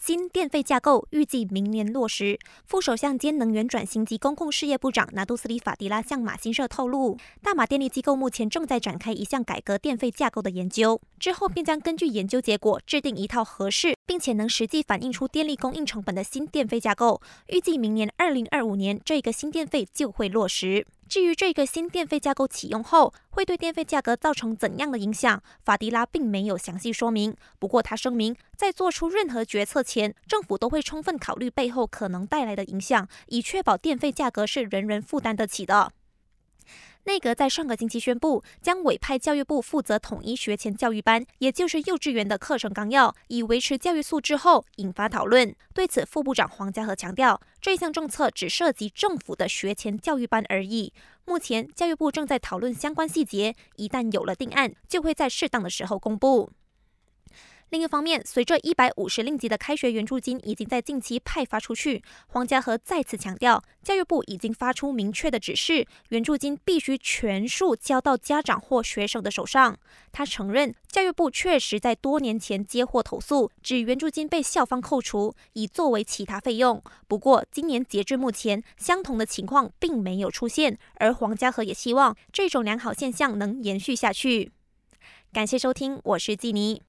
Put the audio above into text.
新电费架构预计明年落实。副首相兼能源转型及公共事业部长拿杜斯里法迪拉向马新社透露，大马电力机构目前正在展开一项改革电费架构的研究，之后便将根据研究结果制定一套合适并且能实际反映出电力供应成本的新电费架构。预计明年二零二五年，这个新电费就会落实。至于这个新电费架构启用后会对电费价格造成怎样的影响，法迪拉并没有详细说明。不过他声明，在做出任何决策前，政府都会充分考虑背后可能带来的影响，以确保电费价格是人人负担得起的。内阁在上个星期宣布，将委派教育部负责统一学前教育班，也就是幼稚园的课程纲要，以维持教育素质后，引发讨论。对此，副部长黄家和强调，这项政策只涉及政府的学前教育班而已。目前，教育部正在讨论相关细节，一旦有了定案，就会在适当的时候公布。另一方面，随着一百五十令吉的开学援助金已经在近期派发出去，黄家和再次强调，教育部已经发出明确的指示，援助金必须全数交到家长或学生的手上。他承认，教育部确实在多年前接获投诉，指援助金被校方扣除，以作为其他费用。不过，今年截至目前，相同的情况并没有出现。而黄家和也希望这种良好现象能延续下去。感谢收听，我是季妮。